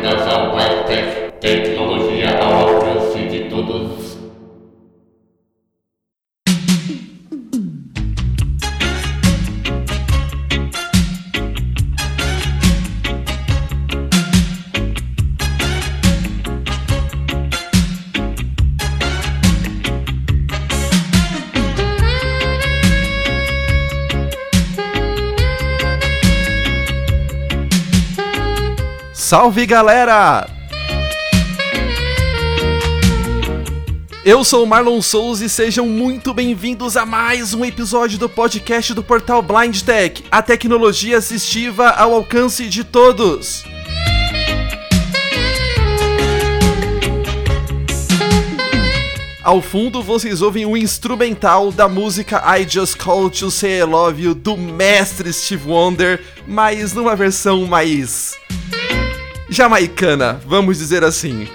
Bem-vindas ao Webtech, tecnologia Salve galera! Eu sou o Marlon Souza e sejam muito bem-vindos a mais um episódio do podcast do portal Blind Tech, a tecnologia assistiva ao alcance de todos. Ao fundo vocês ouvem o instrumental da música I Just Called to Say I Love You do mestre Steve Wonder, mas numa versão mais jamaicana, vamos dizer assim.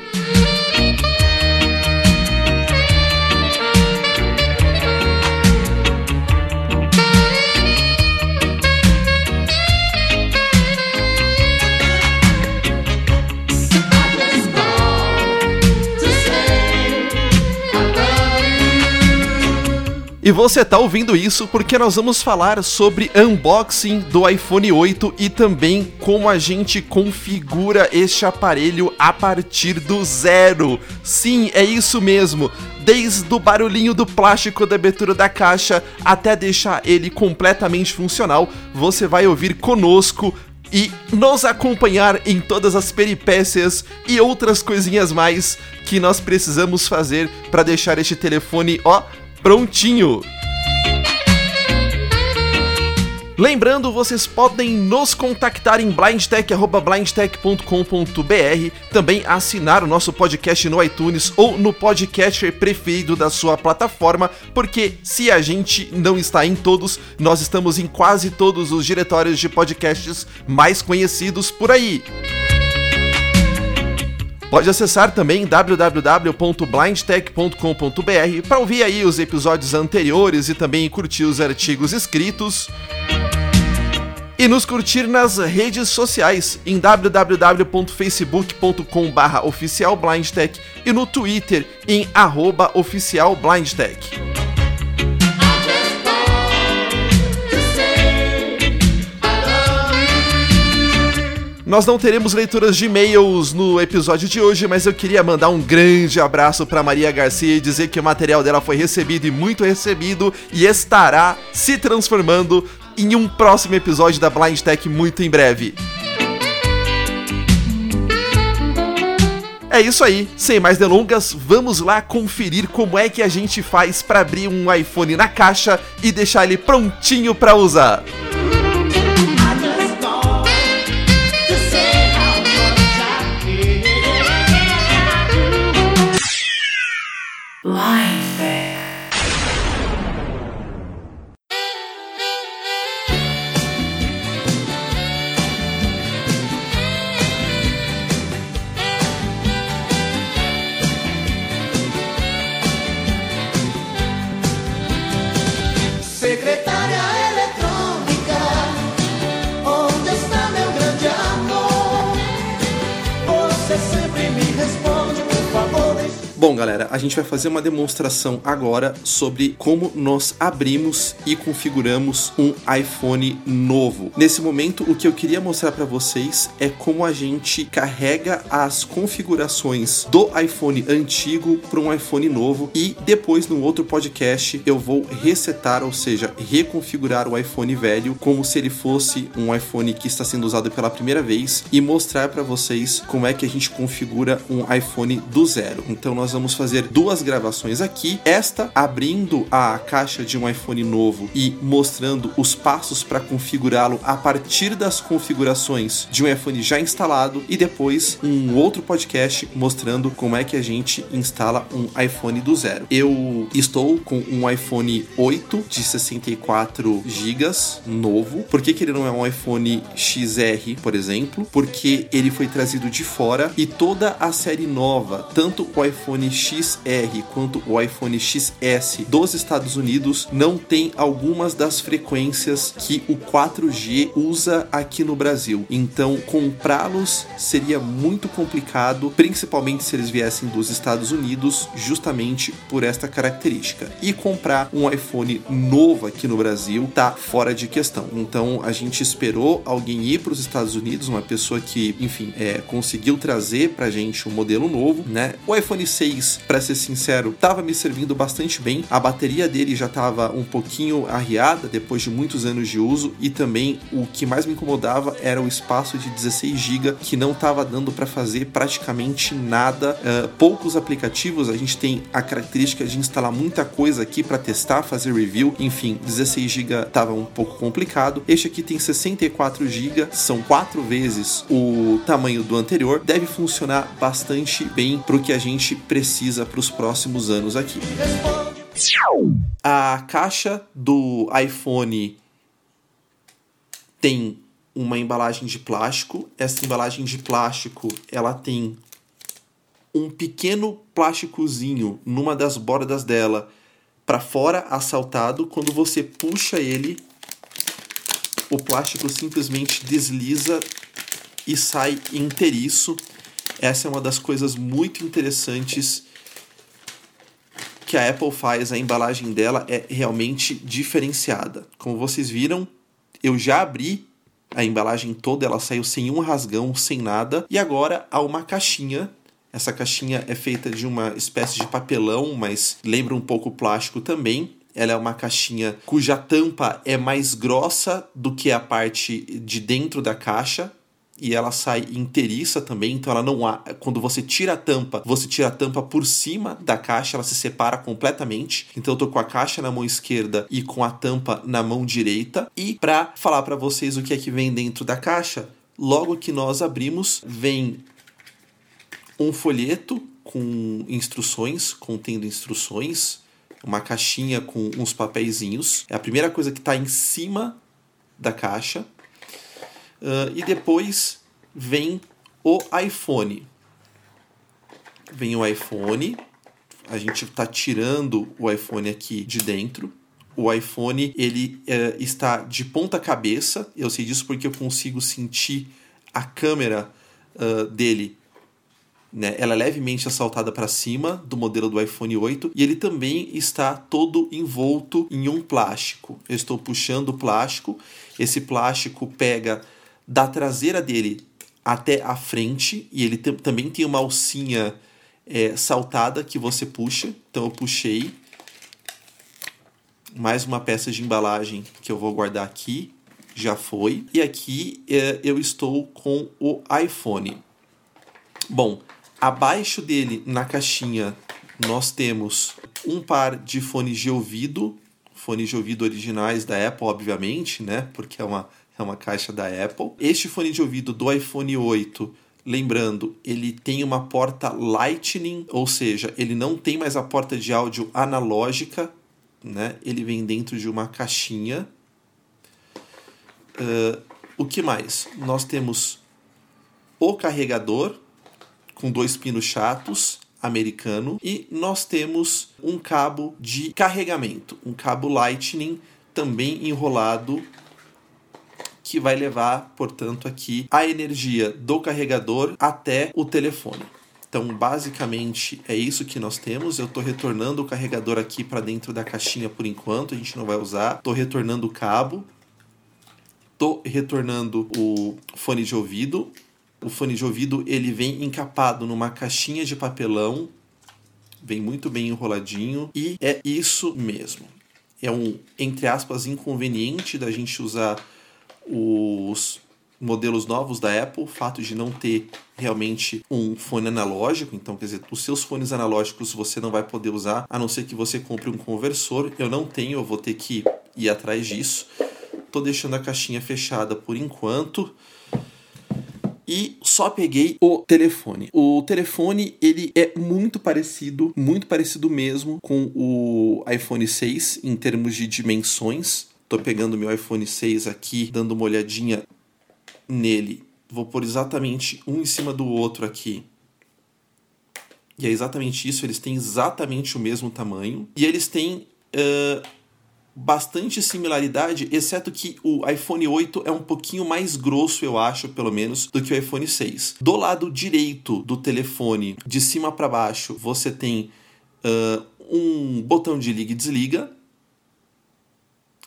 E você tá ouvindo isso porque nós vamos falar sobre unboxing do iPhone 8 e também como a gente configura este aparelho a partir do zero. Sim, é isso mesmo. Desde o barulhinho do plástico da abertura da caixa até deixar ele completamente funcional, você vai ouvir conosco e nos acompanhar em todas as peripécias e outras coisinhas mais que nós precisamos fazer para deixar este telefone, ó, prontinho. Lembrando, vocês podem nos contactar em blindtech@blindtech.com.br, também assinar o nosso podcast no iTunes ou no podcast preferido da sua plataforma, porque se a gente não está em todos, nós estamos em quase todos os diretórios de podcasts mais conhecidos por aí. Pode acessar também www.blindtech.com.br para ouvir aí os episódios anteriores e também curtir os artigos escritos. E nos curtir nas redes sociais em www.facebook.com.br oficialblindtech e no Twitter em oficialblindtech. Nós não teremos leituras de e-mails no episódio de hoje, mas eu queria mandar um grande abraço para Maria Garcia e dizer que o material dela foi recebido e muito recebido e estará se transformando em um próximo episódio da Blind Tech muito em breve. É isso aí, sem mais delongas, vamos lá conferir como é que a gente faz para abrir um iPhone na caixa e deixar ele prontinho para usar. Secretária Bom, galera, a gente vai fazer uma demonstração agora sobre como nós abrimos e configuramos um iPhone novo. Nesse momento, o que eu queria mostrar para vocês é como a gente carrega as configurações do iPhone antigo para um iPhone novo e depois no outro podcast eu vou resetar, ou seja, reconfigurar o iPhone velho como se ele fosse um iPhone que está sendo usado pela primeira vez e mostrar para vocês como é que a gente configura um iPhone do zero. Então nós vamos fazer duas gravações aqui, esta abrindo a caixa de um iPhone novo e mostrando os passos para configurá-lo a partir das configurações de um iPhone já instalado e depois um outro podcast mostrando como é que a gente instala um iPhone do zero. Eu estou com um iPhone 8 de 64 GB novo. Por que, que ele não é um iPhone XR, por exemplo? Porque ele foi trazido de fora e toda a série nova, tanto o iPhone iPhone XR quanto o iPhone XS dos Estados Unidos não tem algumas das frequências que o 4G usa aqui no Brasil. Então, comprá-los seria muito complicado, principalmente se eles viessem dos Estados Unidos, justamente por esta característica. E comprar um iPhone novo aqui no Brasil tá fora de questão. Então, a gente esperou alguém ir para os Estados Unidos, uma pessoa que, enfim, é, conseguiu trazer pra gente um modelo novo, né? O iPhone 6, para ser sincero, tava me servindo bastante bem. A bateria dele já tava um pouquinho arriada depois de muitos anos de uso e também o que mais me incomodava era o espaço de 16 GB que não tava dando para fazer praticamente nada. Uh, poucos aplicativos, a gente tem a característica de instalar muita coisa aqui para testar, fazer review. Enfim, 16 GB tava um pouco complicado. Este aqui tem 64 GB, são quatro vezes o tamanho do anterior. Deve funcionar bastante bem para o que a gente precisa para os próximos anos aqui. A caixa do iPhone tem uma embalagem de plástico. Essa embalagem de plástico, ela tem um pequeno plásticozinho numa das bordas dela para fora assaltado. Quando você puxa ele, o plástico simplesmente desliza e sai inteiriço. Essa é uma das coisas muito interessantes que a Apple faz, a embalagem dela é realmente diferenciada. Como vocês viram, eu já abri a embalagem toda, ela saiu sem um rasgão, sem nada, e agora há uma caixinha. Essa caixinha é feita de uma espécie de papelão, mas lembra um pouco plástico também. Ela é uma caixinha cuja tampa é mais grossa do que a parte de dentro da caixa, e ela sai inteiriça também, então ela não há, quando você tira a tampa, você tira a tampa por cima da caixa, ela se separa completamente. Então eu tô com a caixa na mão esquerda e com a tampa na mão direita. E para falar para vocês o que é que vem dentro da caixa, logo que nós abrimos, vem um folheto com instruções, contendo instruções, uma caixinha com uns papeizinhos. É a primeira coisa que está em cima da caixa. Uh, e depois vem o iPhone. Vem o iPhone. A gente está tirando o iPhone aqui de dentro. O iPhone ele uh, está de ponta cabeça. Eu sei disso porque eu consigo sentir a câmera uh, dele né? Ela é levemente assaltada para cima do modelo do iPhone 8 e ele também está todo envolto em um plástico. Eu estou puxando o plástico, esse plástico pega da traseira dele até a frente e ele também tem uma alcinha é, saltada que você puxa. Então eu puxei mais uma peça de embalagem que eu vou guardar aqui. Já foi. E aqui é, eu estou com o iPhone. Bom, abaixo dele na caixinha nós temos um par de fones de ouvido, fones de ouvido originais da Apple, obviamente, né? Porque é uma é uma caixa da Apple. Este fone de ouvido do iPhone 8 Lembrando, ele tem uma porta Lightning, ou seja, ele não tem mais a porta de áudio analógica, né? Ele vem dentro de uma caixinha. Uh, o que mais? Nós temos o carregador com dois pinos chatos americano e nós temos um cabo de carregamento, um cabo Lightning também enrolado que vai levar, portanto, aqui a energia do carregador até o telefone. Então, basicamente, é isso que nós temos. Eu estou retornando o carregador aqui para dentro da caixinha por enquanto, a gente não vai usar. Estou retornando o cabo. Estou retornando o fone de ouvido. O fone de ouvido ele vem encapado numa caixinha de papelão, vem muito bem enroladinho e é isso mesmo. É um, entre aspas, inconveniente da gente usar os modelos novos da Apple, o fato de não ter realmente um fone analógico, então quer dizer, os seus fones analógicos você não vai poder usar, a não ser que você compre um conversor. Eu não tenho, eu vou ter que ir atrás disso. Tô deixando a caixinha fechada por enquanto. E só peguei o telefone. O telefone, ele é muito parecido, muito parecido mesmo com o iPhone 6 em termos de dimensões Tô pegando meu iPhone 6 aqui, dando uma olhadinha nele. Vou pôr exatamente um em cima do outro aqui. E é exatamente isso, eles têm exatamente o mesmo tamanho. E eles têm uh, bastante similaridade, exceto que o iPhone 8 é um pouquinho mais grosso, eu acho, pelo menos, do que o iPhone 6. Do lado direito do telefone, de cima para baixo, você tem uh, um botão de liga e desliga,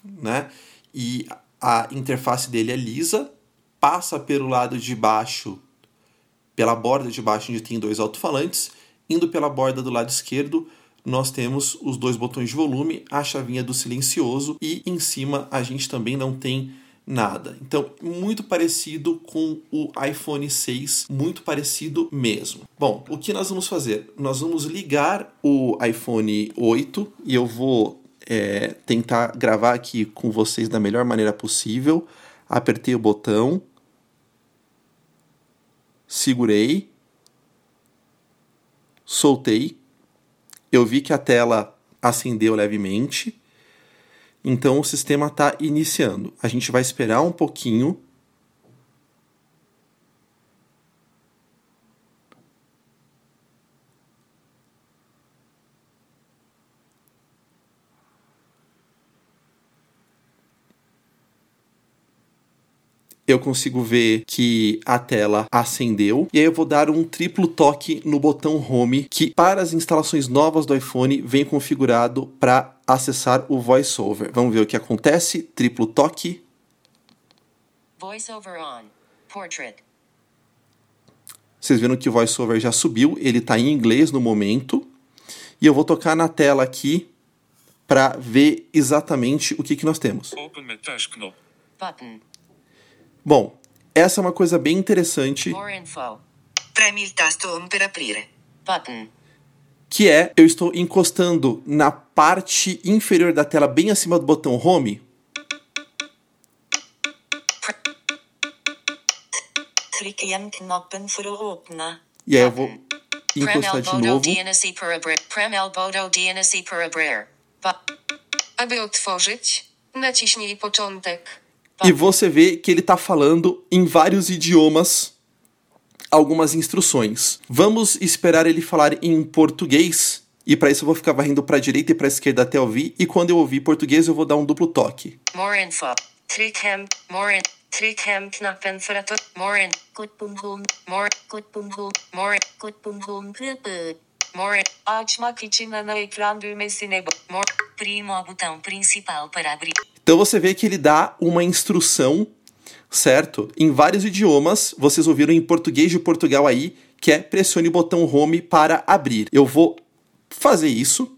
né? E a interface dele é lisa, passa pelo lado de baixo, pela borda de baixo, onde tem dois alto-falantes, indo pela borda do lado esquerdo, nós temos os dois botões de volume, a chavinha do silencioso e em cima a gente também não tem nada. Então, muito parecido com o iPhone 6, muito parecido mesmo. Bom, o que nós vamos fazer? Nós vamos ligar o iPhone 8 e eu vou é, tentar gravar aqui com vocês da melhor maneira possível. Apertei o botão, segurei, soltei eu vi que a tela acendeu levemente. Então o sistema está iniciando. A gente vai esperar um pouquinho eu consigo ver que a tela acendeu. E aí eu vou dar um triplo toque no botão Home, que para as instalações novas do iPhone vem configurado para acessar o VoiceOver. Vamos ver o que acontece. Triplo toque. VoiceOver on. Portrait. Vocês viram que o VoiceOver já subiu, ele está em inglês no momento. E eu vou tocar na tela aqui para ver exatamente o que, que nós temos. Open met thuisknop. Button. Bom, essa é uma coisa bem interessante, que é eu estou encostando na parte inferior da tela, bem acima do botão Home, e aí eu vou encostar de novo. Aby otworzyć, naciśnij początek. Tá e você vê que ele tá falando em vários idiomas algumas instruções. Vamos esperar ele falar em português. E para isso eu vou ficar varrendo para direita e para esquerda até ouvir. E quando eu ouvir português, eu vou dar um duplo toque. More info. Trick him. More in. Trick him. Knappen för att... More in. Good boom boom. More. Good boom boom. More. Good boom boom. More. Açmak için ana ekran düğmesine... More. Prima botão principal para abrir. Então você vê que ele dá uma instrução, certo? Em vários idiomas. Vocês ouviram em português de Portugal aí, que é pressione o botão home para abrir. Eu vou fazer isso.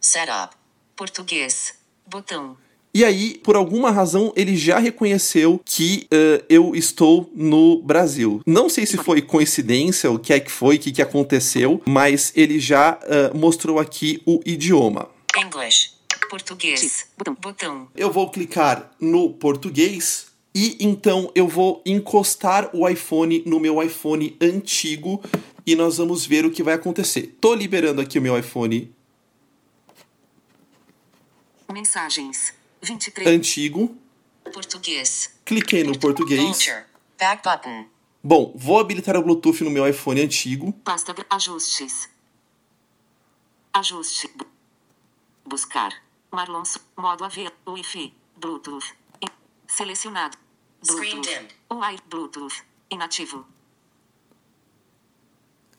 Setup. Português. Botão. E aí, por alguma razão, ele já reconheceu que eh, eu estou no Brasil. Não sei se foi coincidência, o que é que foi, o que, que aconteceu, mas ele já eh, mostrou aqui o idioma. English. Português. Botão. Botão. Eu vou clicar no português e então eu vou encostar o iPhone no meu iPhone antigo e nós vamos ver o que vai acontecer. Tô liberando aqui o meu iPhone Mensagens. 23. antigo, Português. cliquei no português. Back button. Bom, vou habilitar o Bluetooth no meu iPhone antigo. Pasta ajustes. Ajuste. Bu- Buscar. Marlon. Modo AV. Wi-Fi. Bluetooth. Selecionado. Screen Bluetooth. Wi Bluetooth. Inativo.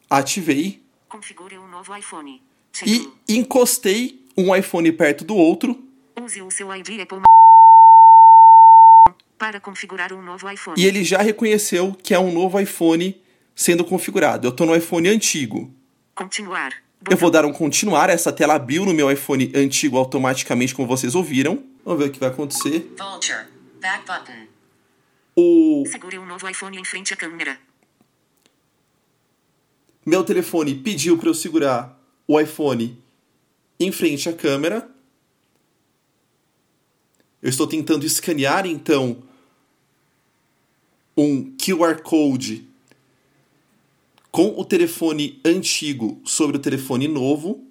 Ativei Configure um novo iPhone. e encostei um iPhone perto do outro Use o seu ID Apple para configurar um novo iPhone. e ele já reconheceu que é um novo iPhone sendo configurado. Eu tô no iPhone antigo. Continuar. Eu vou dar um continuar, essa tela abriu no meu iPhone antigo automaticamente, como vocês ouviram. Vamos ver o que vai acontecer. Vulture. Back button. O Segure um novo iPhone em frente à câmera. meu telefone pediu para eu segurar o iPhone em frente à câmera. Eu estou tentando escanear então um QR Code com o telefone antigo sobre o telefone novo.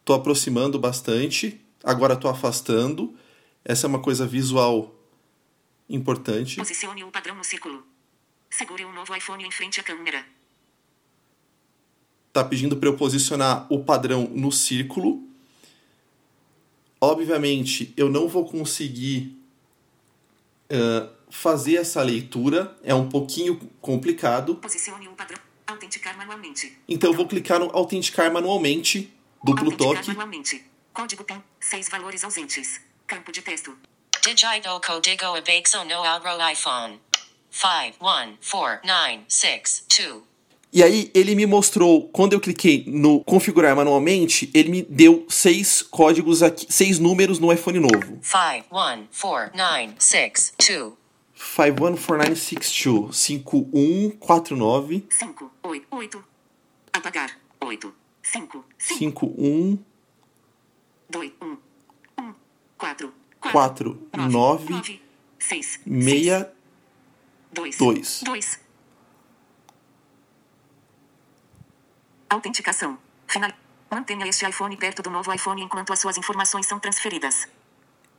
Estou aproximando bastante, agora estou afastando. Essa é uma coisa visual importante. Posicione o padrão no círculo. Segure um novo iPhone em frente à câmera. tá pedindo para eu posicionar o padrão no círculo. Obviamente, eu não vou conseguir uh, fazer essa leitura, é um pouquinho complicado. Posicione um padrão. Autenticar manualmente. Então eu vou clicar no autenticar manualmente, duplo Autenticar toque. manualmente. Código PIN. Seis valores ausentes. Campo de texto. Digito código abaxo no iPhone. 514962. E aí ele me mostrou, quando eu cliquei no configurar manualmente, ele me deu seis códigos aqui, seis números no iPhone novo. 514962. 514962 5149 Cinco. Oito. Oito. Apagar. Oito. Cinco. Cinco. 51 Dois. Um. Um. Quatro. Quatro. Nove. Nove. Seis. meia Dois. dois. Dois. Autenticação. Final. Mantenha este iPhone perto do novo iPhone enquanto as suas informações são transferidas.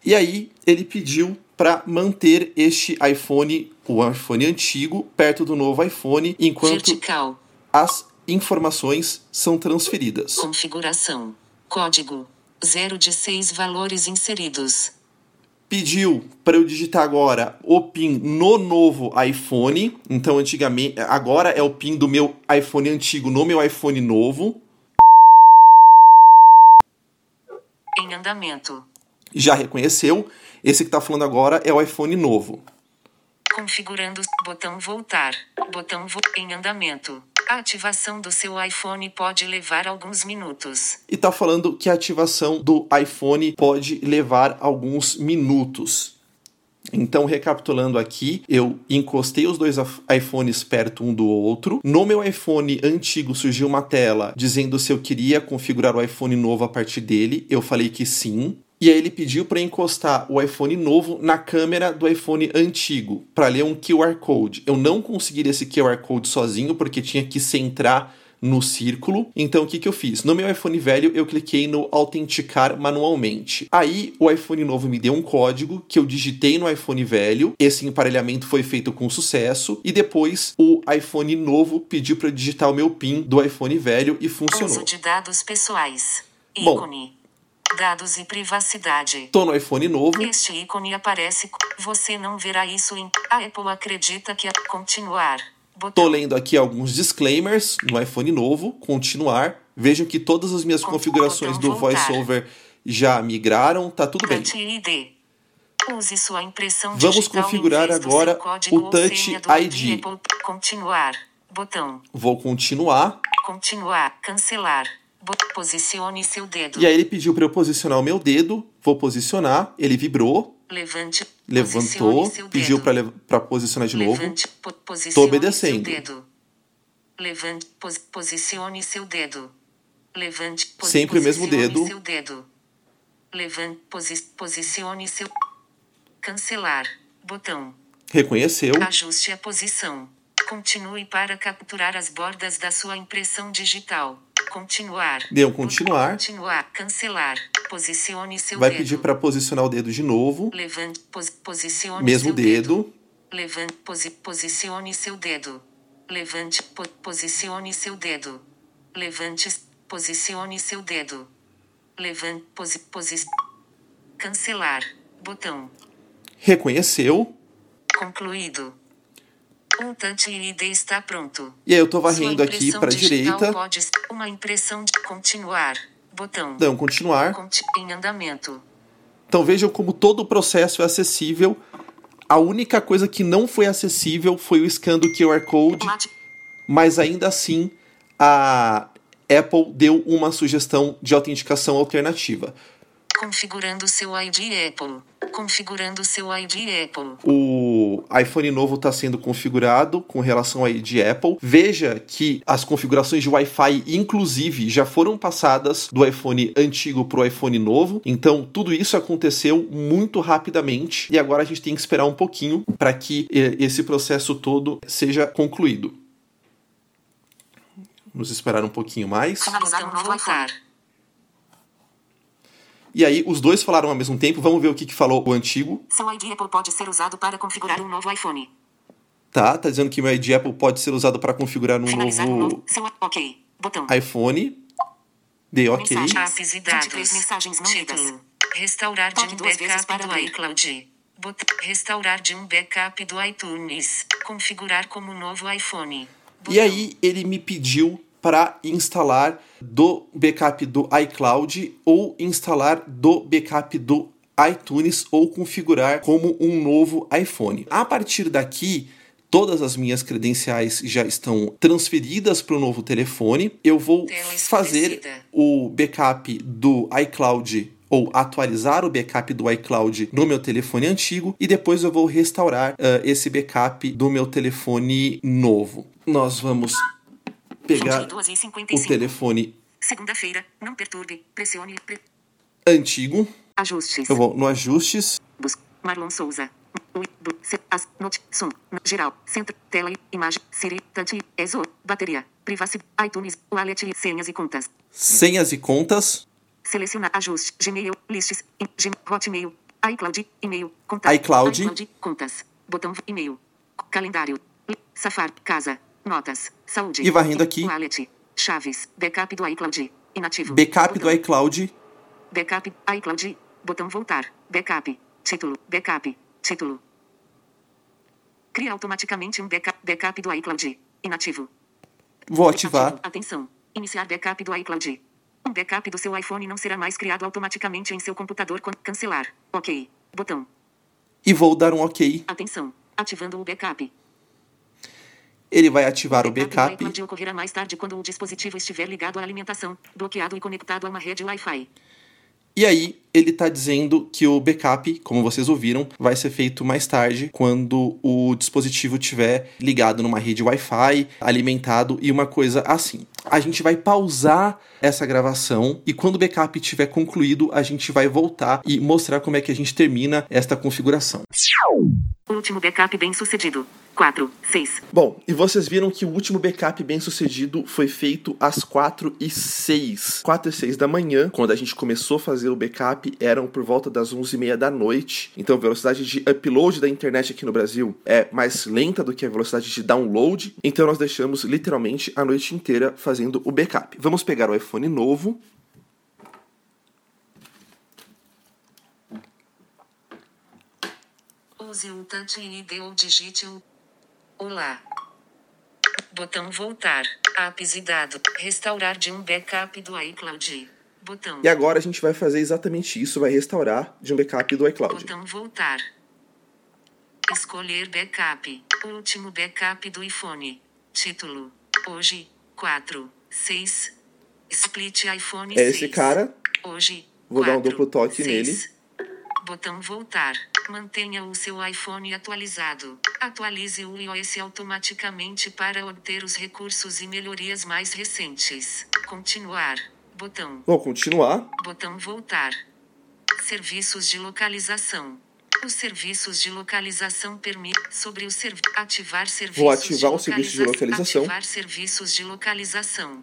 E aí ele pediu para manter este iPhone, o iPhone antigo, perto do novo iPhone enquanto Vertical. as informações são transferidas. Configuração. Código. 0 de 6 valores inseridos. Pediu para eu digitar agora o PIN no novo iPhone. Então, antigamente, agora é o PIN do meu iPhone antigo no meu iPhone novo. Em andamento. Já reconheceu. Esse que está falando agora é o iPhone novo. Configurando. Botão voltar. Botão vo em andamento. A ativação do seu iPhone pode levar alguns minutos. E está falando que a ativação do iPhone pode levar alguns minutos. Então, recapitulando aqui, eu encostei os dois iPhones perto um do outro. No meu iPhone antigo surgiu uma tela dizendo se eu queria configurar o iPhone novo a partir dele. Eu falei que sim. E aí ele pediu para encostar o iPhone novo na câmera do iPhone antigo para ler um QR Code. Eu não consegui esse QR Code sozinho porque tinha que centrar no círculo. Então o que, que eu fiz? No meu iPhone velho, eu cliquei no autenticar manualmente. Aí o iPhone novo me deu um código que eu digitei no iPhone velho. Esse emparelhamento foi feito com sucesso. E depois o iPhone novo pediu para digitar o meu PIN do iPhone velho e funcionou. Uso de dados pessoais. Bom. Dados e privacidade. Tô no iPhone novo. Este ícone aparece. Você não verá isso em. A Apple acredita que a continuar. Tô Botão. lendo aqui alguns disclaimers no iPhone novo, continuar. Vejam que todas as minhas configurações do. VoiceOver já migraram, tá tudo bem. ID. Use sua impressão Vamos configurar agora o ou Touch ID. Continuar. Botão. Vou continuar. Continuar. Cancelar. Posicione seu dedo. E aí ele pediu para eu posicionar o meu dedo. Vou posicionar. Ele vibrou, Levante. levantou, pediu para posicionar de novo. Levante, posicione Tô obedecendo. Levante, pos posicione seu dedo. Levante, pos Sempre o mesmo dedo. Seu dedo. Levante, posi posicione seu. Cancelar. Botão. Reconheceu. Ajuste a posição. Continue para capturar as bordas da sua impressão digital. Continuar. Deu continuar. Continuar. Cancelar. Posicione seu Vai dedo. pedir para posicionar o dedo de novo. Levante, pos posicione Mesmo seu dedo. Levante, posi posicione seu dedo. Levante, po posicione seu dedo. Levante, posicione seu dedo. Levante, posi posi cancelar. Botão. Reconheceu. Concluído. Um Touch ID está pronto. E aí eu tô varrendo aqui para direita. Pode uma impressão de continuar. Botão. Então, continuar. Conti em andamento. Então vejam como todo o processo é acessível. A única coisa que não foi acessível foi o scan do QR Code, mas ainda assim a Apple deu uma sugestão de autenticação alternativa. Configurando seu ID Apple. Configurando seu ID Apple. O iPhone novo está sendo configurado com relação ao ID Apple. Veja que as configurações de Wi-Fi, inclusive, já foram passadas do iPhone antigo para o iPhone novo. Então, tudo isso aconteceu muito rapidamente e agora a gente tem que esperar um pouquinho para que eh, esse processo todo seja concluído. Vamos esperar um pouquinho mais. O. E aí, os dois falaram ao mesmo tempo. Vamos ver o que, que falou o antigo. Seu ID Apple pode ser usado para configurar um novo iPhone. Tá, tá dizendo que meu ID Apple pode ser usado para configurar um Finalizar um novo novo. Seu OK. Botão. iPhone. Dei ok. Mensagem. Apps e 23 dados. mensagens não lidas. Título. Restaurar de um backup do iCloud. Bot- Restaurar de um backup do iTunes. Configurar como novo iPhone. E Botão. aí ele me pediu para instalar do backup do iCloud ou instalar do backup do iTunes ou configurar como um novo iPhone. A partir daqui, todas as minhas credenciais já estão transferidas para o novo telefone. Eu vou fazer o backup do iCloud ou atualizar o backup do iCloud no meu telefone antigo e depois eu vou restaurar ah, esse backup do meu telefone novo. Nós vamos pegar 22 o 55. telefone Segunda-feira. Não perturbe. Pressione. Pre... antigo. Ajustes. Eu vou no ajustes. Bus. Marlon Souza. Som, geral, centro, tela, imagem, Siri, touch, ESO, bateria, privacidade, iTunes, wallet, senhas e contas. Senhas e contas. Selecionar ajuste, Gmail, Gm- Hotmail, iCloud, e-mail, contato, iCloud. contas, botão, e-mail, calendário, Safari, casa, notas, saúde. E varrendo aqui. Wallet, chaves, backup do iCloud, inativo. Backup do botão, iCloud. Backup, iCloud, botão voltar, backup, título, backup, título. Cria automaticamente um backup, backup do iCloud, inativo. Vou ativar. Atenção. Iniciar backup do iCloud. Um backup do seu iPhone não será mais criado automaticamente em seu computador quando cancelar. Ok. Botão. E vou dar um ok. Atenção. Ativando o backup. Ele vai ativar o backup. iCloud ocorrerá mais tarde quando o dispositivo estiver ligado à alimentação, bloqueado e conectado a uma rede Wi-Fi. E aí, ele está dizendo que o backup, como vocês ouviram, vai ser feito mais tarde, quando o dispositivo estiver ligado numa rede Wi-Fi, alimentado e uma coisa assim. A gente vai pausar essa gravação e quando o backup estiver concluído, a gente vai voltar e mostrar como é que a gente termina esta configuração. Último backup bem sucedido. 4, 6. Bom, e vocês viram que o último backup bem sucedido foi feito às 4 e 6. 4 e 6 da manhã, quando a gente começou a fazer o backup, eram por volta das 11 e meia da noite. Então a velocidade de upload da internet aqui no Brasil é mais lenta do que a velocidade de download. Então nós deixamos literalmente a noite inteira fazendo o backup. Vamos pegar o iPhone novo. Use o Touch ID ou digite o Olá. Botão voltar. Apps e dados. Restaurar de um backup do iCloud. Botão. E agora a gente vai fazer exatamente isso, vai restaurar de um backup do iCloud. Botão voltar. Escolher backup. Último backup do iPhone. Título. Hoje, 4, 6. Split iPhone É 6. esse cara. Hoje. Vou dar um 4, duplo toque 6. Botão voltar. Mantenha o seu iPhone atualizado. Atualize o iOS automaticamente para obter os recursos e melhorias mais recentes. Continuar. Botão. Vou continuar. Botão voltar. Serviços de localização. Os serviços de localização permitem sobre o servi ativar serviços Vou ativar de o serviço de localização. Ativar serviços de localização.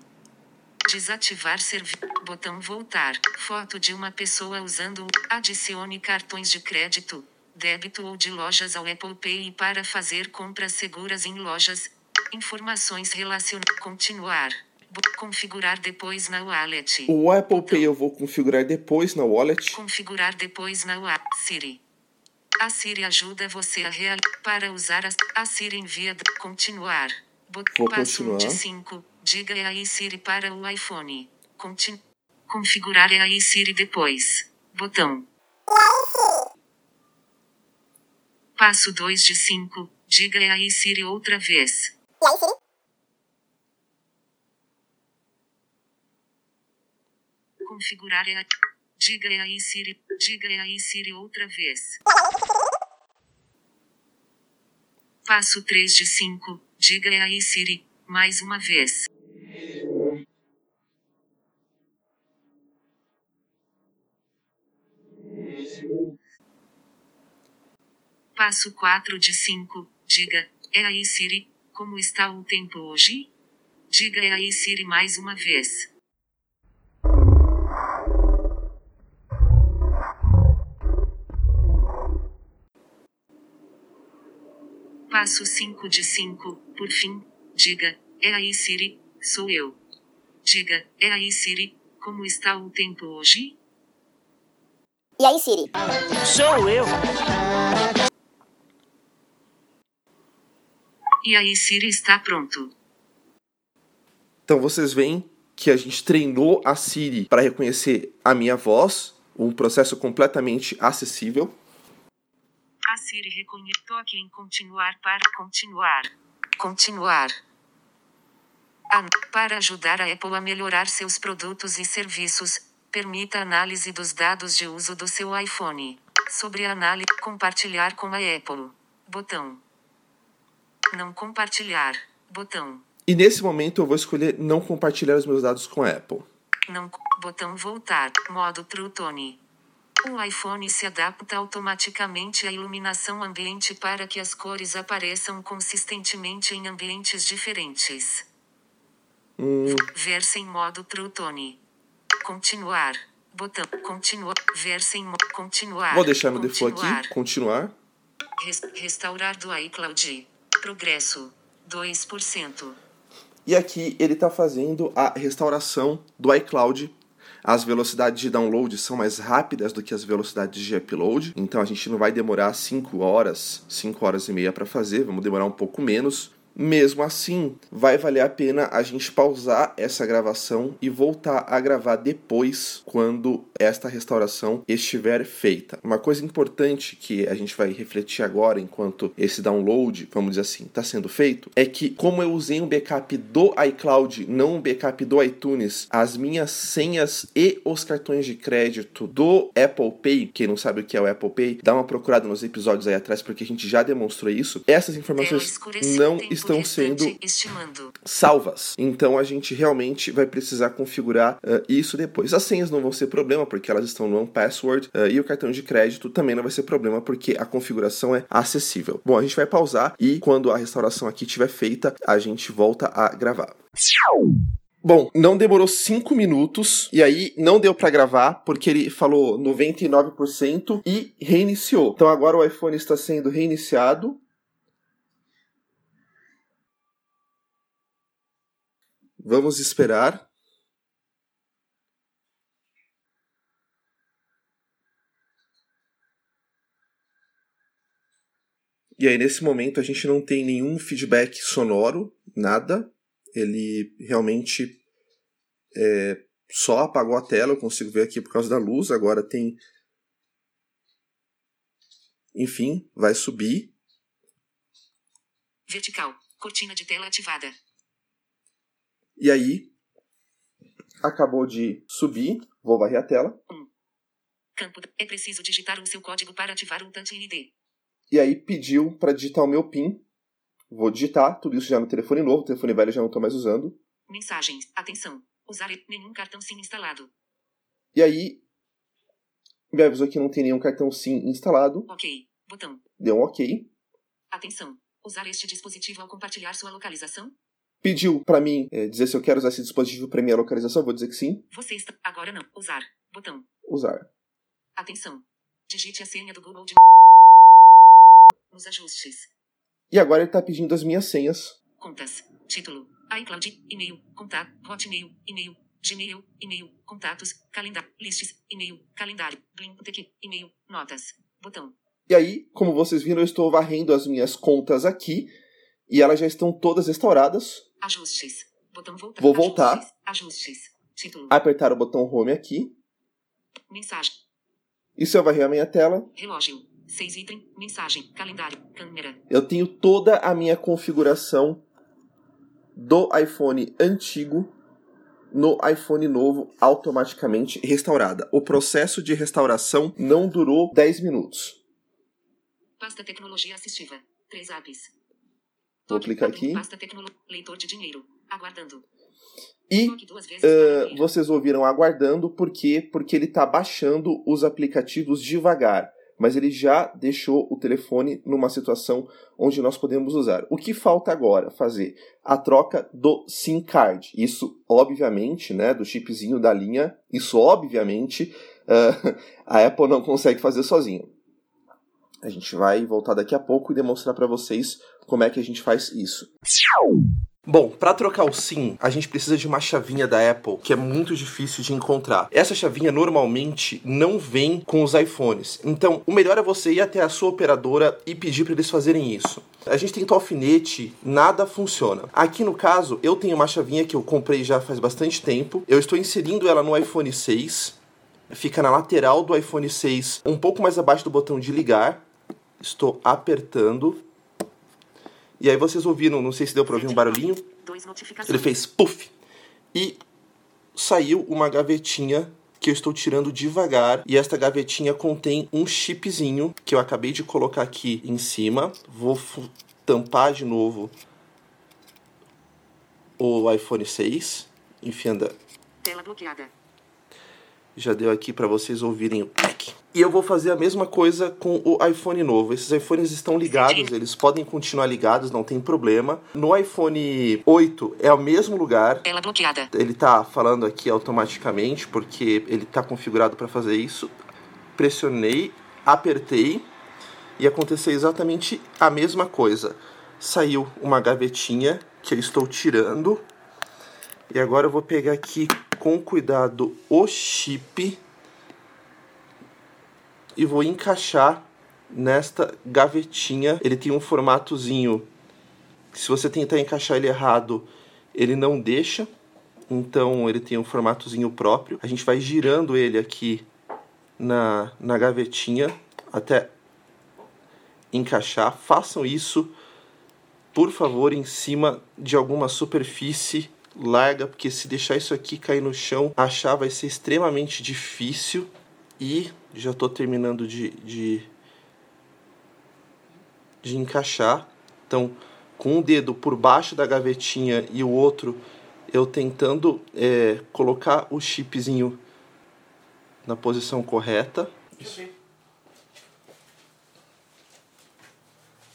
Desativar servi Botão voltar. Foto de uma pessoa usando. Adicione cartões de crédito, débito ou de lojas ao Apple Pay para fazer compras seguras em lojas. Informações relacionadas. Continuar. Bo- Configurar depois na wallet. O Apple Pay eu vou configurar depois na wallet. Configurar depois na UA. Siri. A Siri ajuda você a real para usar a, a Siri envia continuar. Bot Vou passo um de continuar. 5. Diga é aí Siri para o iPhone. Contin configurar é aí Siri depois. Botão. Passo 2 de 5. Diga é aí Siri outra vez. Configurar é a... Diga é aí Siri. Diga é aí Siri outra vez. Passo 3 de 5. Diga é aí Siri. Mais uma vez. Passo 4 de 5. Diga, é aí Siri, como está o tempo hoje? Diga é aí Siri mais uma vez. Passo 5 de 5, por fim, diga, é aí Siri, sou eu. Diga, é aí Siri, como está o tempo hoje? E aí, Siri? Sou eu. E aí Siri está pronto. Então vocês veem que a gente treinou a Siri para reconhecer a minha voz, um processo completamente acessível. A Siri reconhece toque em continuar para continuar. Continuar. Para ajudar a Apple a melhorar seus produtos e serviços, permita análise dos dados de uso do seu iPhone. Sobre a análise, compartilhar com a Apple. Botão. Não compartilhar. Botão. E nesse momento eu vou escolher não compartilhar os meus dados com a Apple. Não. Botão voltar. Modo True Tone. O iPhone se adapta automaticamente à iluminação ambiente para que as cores apareçam consistentemente em ambientes diferentes. Hum, Ver-se em modo True Tone. Continuar. Botão. Continuar. Ver-se em modo. Continuar. vou deixar no default aqui, continuar. Res- restaurar do iCloud. Progresso. 2%. E aqui ele está fazendo a restauração do iCloud. As velocidades de download são mais rápidas do que as velocidades de upload, então a gente não vai demorar 5 horas, 5 horas e meia para fazer, vamos demorar um pouco menos. Mesmo assim, vai valer a pena a gente pausar essa gravação e voltar a gravar depois, quando esta restauração estiver feita. Uma coisa importante que a gente vai refletir agora, enquanto esse download, vamos dizer assim, está sendo feito, é que, como eu usei um backup do iCloud, não um backup do iTunes, as minhas senhas e os cartões de crédito do Apple Pay, quem não sabe o que é o Apple Pay, dá uma procurada nos episódios aí atrás, porque a gente já demonstrou isso. Essas informações não Tempo estão sendo Estimando. salvas. Então a gente realmente vai precisar configurar uh, isso depois. As senhas não vão ser problema porque elas estão no password uh, e o cartão de crédito também não vai ser problema porque a configuração é acessível. Bom, a gente vai pausar e quando a restauração aqui estiver feita, a gente volta a gravar. Bom, não demorou 5 minutos e aí não deu para gravar porque ele falou 99% e reiniciou. Então agora o iPhone está sendo reiniciado. Vamos esperar. E aí, nesse momento, a gente não tem nenhum feedback sonoro, nada. Ele realmente é, só apagou a tela. Eu consigo ver aqui por causa da luz. Agora tem. Enfim, vai subir. Vertical. Cortina de tela ativada. E aí, acabou de subir. Vou varrer a tela. Campo. É preciso digitar o seu código para ativar o Touch ID. E aí pediu para digitar o meu PIN. Vou digitar, tudo isso já no telefone novo, o telefone velho já não estou mais usando. Mensagens. Atenção. Usar nenhum cartão SIM instalado. E aí me avisou que não tem nenhum cartão SIM instalado. Ok. Botão. Deu um OK. Atenção. Usar este dispositivo ao compartilhar sua localização? Pediu para mim eh, dizer se eu quero usar esse dispositivo para minha localização. Vou dizer que sim. Você está. Agora não. Usar. Botão. Usar. Atenção. Digite a senha do Google de. Nos ajustes. E agora ele está pedindo as minhas senhas. Contas. Título. iCloud. E-mail. Contato. Hotmail. E-mail. Gmail. E-mail. Contatos. Calendário. Listes. E-mail. Calendário. Blinktek. E-mail. Notas. Botão. E aí, como vocês viram, eu estou varrendo as minhas contas aqui. E elas já estão todas restauradas. Ajustes. Botão voltar. Vou voltar. Ajustes. Apertar o botão Home aqui. Mensagem. E se eu varrer a minha tela, Relógio. 6 item. Mensagem. Calendário. Câmera. eu tenho toda a minha configuração do iPhone antigo no iPhone novo automaticamente restaurada. O processo de restauração não durou 10 minutos. Pasta tecnologia assistiva. 3 apps. Vou clicar aqui. Leitor de dinheiro. Aguardando. E Uh, vocês ouviram aguardando, por quê? Porque ele está baixando os aplicativos devagar. Mas ele já deixou o telefone numa situação onde nós podemos usar. O que falta agora fazer? A troca do SIM card. Isso, obviamente, né, do chipzinho da linha, isso, obviamente, uh, a Apple não consegue fazer sozinha. A gente vai voltar daqui a pouco e demonstrar para vocês como é que a gente faz isso. Bom, para trocar o SIM, a gente precisa de uma chavinha da Apple que é muito difícil de encontrar. Essa chavinha normalmente não vem com os iPhones. Então, o melhor é você ir até a sua operadora e pedir para eles fazerem isso. A gente tenta alfinete, nada funciona. Aqui no caso, eu tenho uma chavinha que eu comprei já faz bastante tempo. Eu estou inserindo ela no iPhone 6. Fica na lateral do iPhone 6, um pouco mais abaixo do botão de ligar. Estou apertando. E aí vocês ouviram, não sei se deu para ouvir um barulhinho. Ele fez puff e saiu uma gavetinha que eu estou tirando devagar e esta gavetinha contém um chipzinho que eu acabei de colocar aqui em cima. Vou tampar de novo o iPhone 6, enfiando Tela bloqueada. Já deu aqui para vocês ouvirem o pack. E eu vou fazer a mesma coisa com o iPhone novo. Esses iPhones estão ligados, eles podem continuar ligados, não tem problema. No iPhone 8 é o mesmo lugar. Tela bloqueada. Ele tá falando aqui automaticamente porque ele tá configurado para fazer isso. Pressionei, apertei e aconteceu exatamente a mesma coisa. Saiu uma gavetinha que eu estou tirando. E agora eu vou pegar aqui com cuidado o chip e vou encaixar nesta gavetinha. Ele tem um formatozinho se você tentar encaixar ele errado, ele não deixa. Então ele tem um formatozinho próprio. A gente vai girando ele aqui na, na gavetinha até encaixar. Façam isso, por favor, em cima de alguma superfície larga, porque se deixar isso aqui cair no chão, achar vai ser extremamente difícil. E já estou terminando de, de, de encaixar. Então, com um dedo por baixo da gavetinha e o outro eu tentando é, colocar o chipzinho na posição correta. Isso.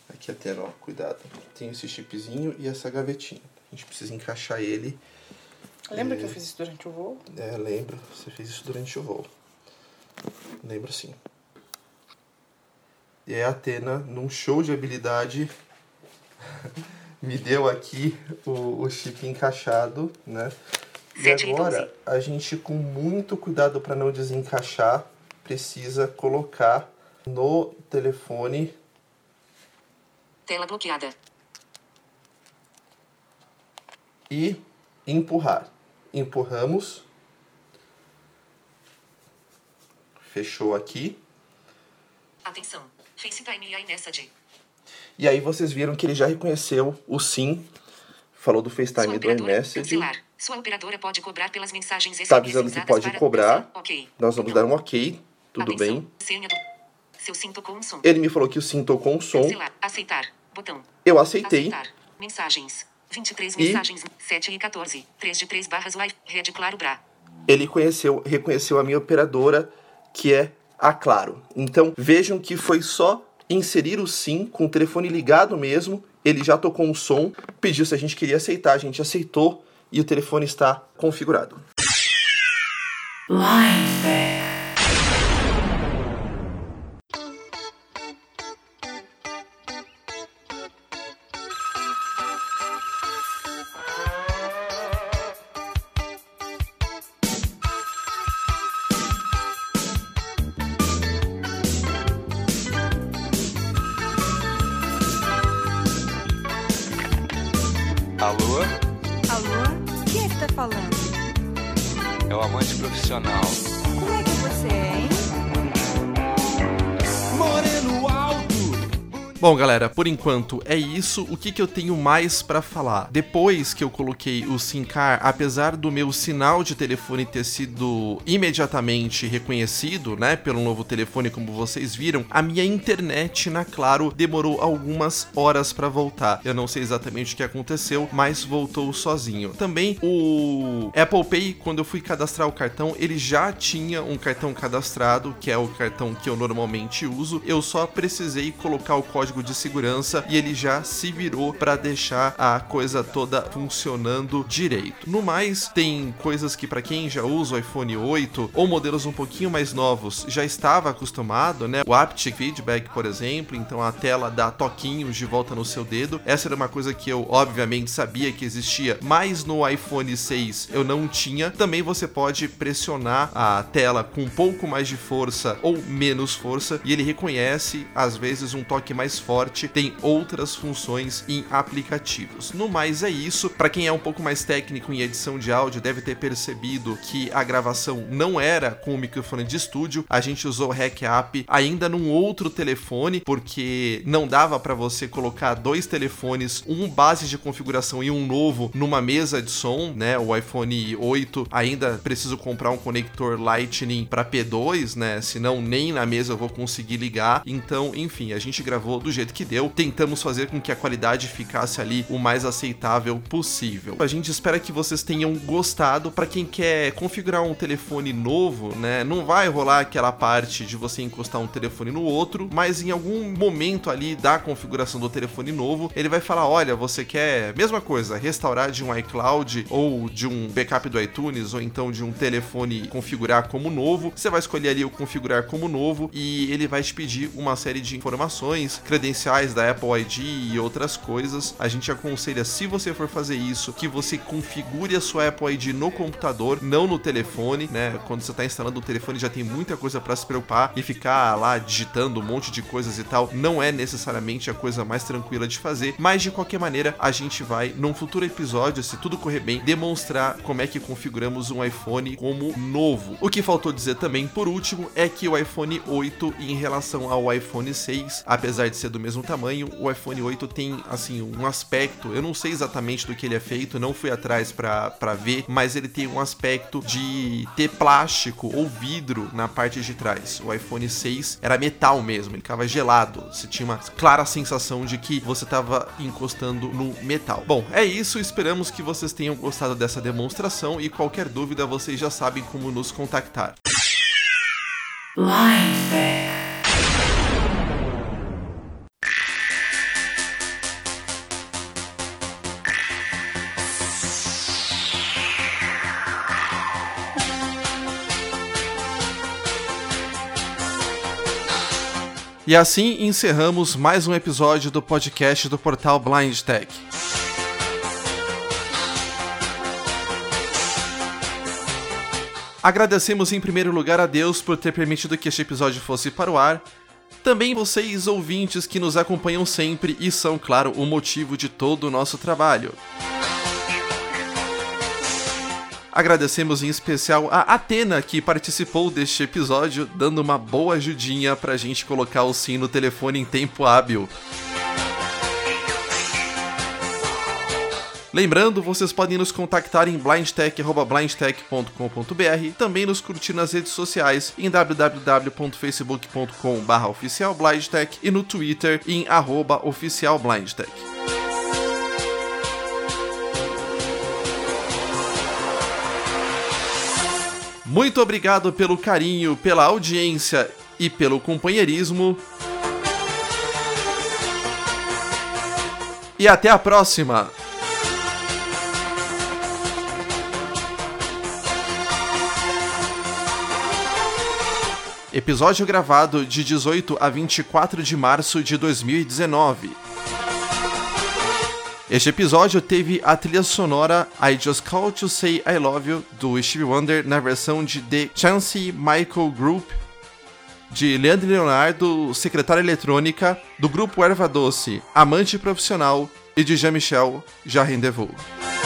Aqui a tela, ó, cuidado. Tem esse chipzinho e essa gavetinha. A gente precisa encaixar ele. Lembra que eu fiz isso durante o voo? É, lembro. Você fez isso durante o voo. Lembro sim. E aí a Atena, num show de habilidade, me deu aqui o, o chip encaixado, né? E agora, a gente, com muito cuidado para não desencaixar, precisa colocar no telefone Tela bloqueada. E empurrar. Empurramos. Fechou aqui. Atenção. FaceTime e iMessage. E aí vocês viram que ele já reconheceu o sim. Falou do FaceTime e do iMessage. Sua operadora pode cobrar pelas mensagens Tá SMS avisando que pode cobrar. Ok. Nós vamos dar um ok. Tudo Atenção. bem. Senha do... Seu sim tocou um som. Ele me falou que o sim tocou um som. Cancelar. Aceitar. Botão. Eu aceitei. Aceitar. Mensagens. 23 E? mensagens. 7 e 14. 3 de 3 barras Wi. Rede Claro Bra. Ele conheceu, reconheceu a minha operadora, que é a Claro. Então vejam que foi só inserir o sim com o telefone ligado mesmo. Ele já tocou um som, pediu se a gente queria aceitar, a gente aceitou e o telefone está configurado. Alô? Enquanto é isso. O que, que eu tenho mais pra falar? Depois que eu coloquei o SIM-Car, apesar do meu sinal de telefone ter sido imediatamente reconhecido, né, pelo novo telefone, como vocês viram, a minha internet na Claro demorou algumas horas pra voltar. Eu não sei exatamente o que aconteceu, mas voltou sozinho. Também o Apple Pay, quando eu fui cadastrar o cartão, ele já tinha um cartão cadastrado, que é o cartão que eu normalmente uso. Eu só precisei colocar o código de segurança e ele já se virou para deixar a coisa toda funcionando direito. No mais, tem coisas que para quem já usa o iPhone 8 ou modelos um pouquinho mais novos já estava acostumado, né? O haptic feedback, por exemplo, então a tela dá toquinhos de volta no seu dedo. Essa era uma coisa que eu obviamente sabia que existia, mas no iPhone 6 eu não tinha. Também você pode pressionar a tela com um pouco mais de força ou menos força e ele reconhece às vezes um toque mais forte. Tem outras funções em aplicativos. No mais é isso. Para quem é um pouco mais técnico em edição de áudio, deve ter percebido que a gravação não era com o microfone de estúdio. A gente usou o Hack App ainda num outro telefone, porque não dava para você colocar dois telefones, um base de configuração e um novo numa mesa de som, né? O iPhone 8 ainda preciso comprar um conector Lightning para P2, né? Senão nem na mesa eu vou conseguir ligar. Então, enfim, a gente gravou do jeito que deu. Tentamos fazer com que a qualidade ficasse ali o mais aceitável possível. A gente espera que vocês tenham gostado. Para quem quer configurar um telefone novo, né? Não vai rolar aquela parte de você encostar um telefone no outro, mas em algum momento ali da configuração do telefone novo, ele vai falar: olha, você quer mesma coisa, restaurar de um iCloud ou de um backup do iTunes ou então de um telefone configurar como novo. Você vai escolher ali o configurar como novo e ele vai te pedir uma série de informações, credenciais da Apple ID e outras coisas. A gente aconselha, se você for fazer isso, que você configure a sua Apple ID no computador, não no telefone, né? Quando você está instalando o telefone já tem muita coisa para se preocupar e ficar lá digitando um monte de coisas e tal, não é necessariamente a coisa mais tranquila de fazer, mas de qualquer maneira a gente vai num futuro episódio, se tudo correr bem, demonstrar como é que configuramos um iPhone como novo. O que faltou dizer também, por último, é que o iPhone 8 em relação ao iPhone 6, apesar de ser do mesmo tamanho, o iPhone 8 tem assim um aspecto, eu não sei exatamente do que ele é feito, não fui atrás para ver, mas ele tem um aspecto de ter plástico ou vidro na parte de trás. O iPhone 6 era metal mesmo, ele ficava gelado. Você tinha uma clara sensação de que você estava encostando no metal. Bom, é isso, esperamos que vocês tenham gostado dessa demonstração e qualquer dúvida vocês já sabem como nos contactar. E assim encerramos mais um episódio do podcast do portal Blind Tech. Agradecemos em primeiro lugar a Deus por ter permitido que este episódio fosse para o ar. Também vocês, ouvintes que nos acompanham sempre e são, claro, o motivo de todo o nosso trabalho. Agradecemos em especial a Atena que participou deste episódio, dando uma boa ajudinha pra gente colocar o sim no telefone em tempo hábil. Lembrando, vocês podem nos contactar em blindtech.blindtech.com.br, também nos curtir nas redes sociais em www.facebook.com.br oficialblindtech e no Twitter em oficialblindtech. Muito obrigado pelo carinho, pela audiência e pelo companheirismo. E até a próxima! Episódio gravado de 18 a 24 de março de 2019. Este episódio teve a trilha sonora I Just Call to Say I Love You do Stevie Wonder na versão de The Chance Michael Group, de Leandro Leonardo, secretária eletrônica, do grupo Erva Doce, amante profissional e de Jean-Michel Jarrendezvous.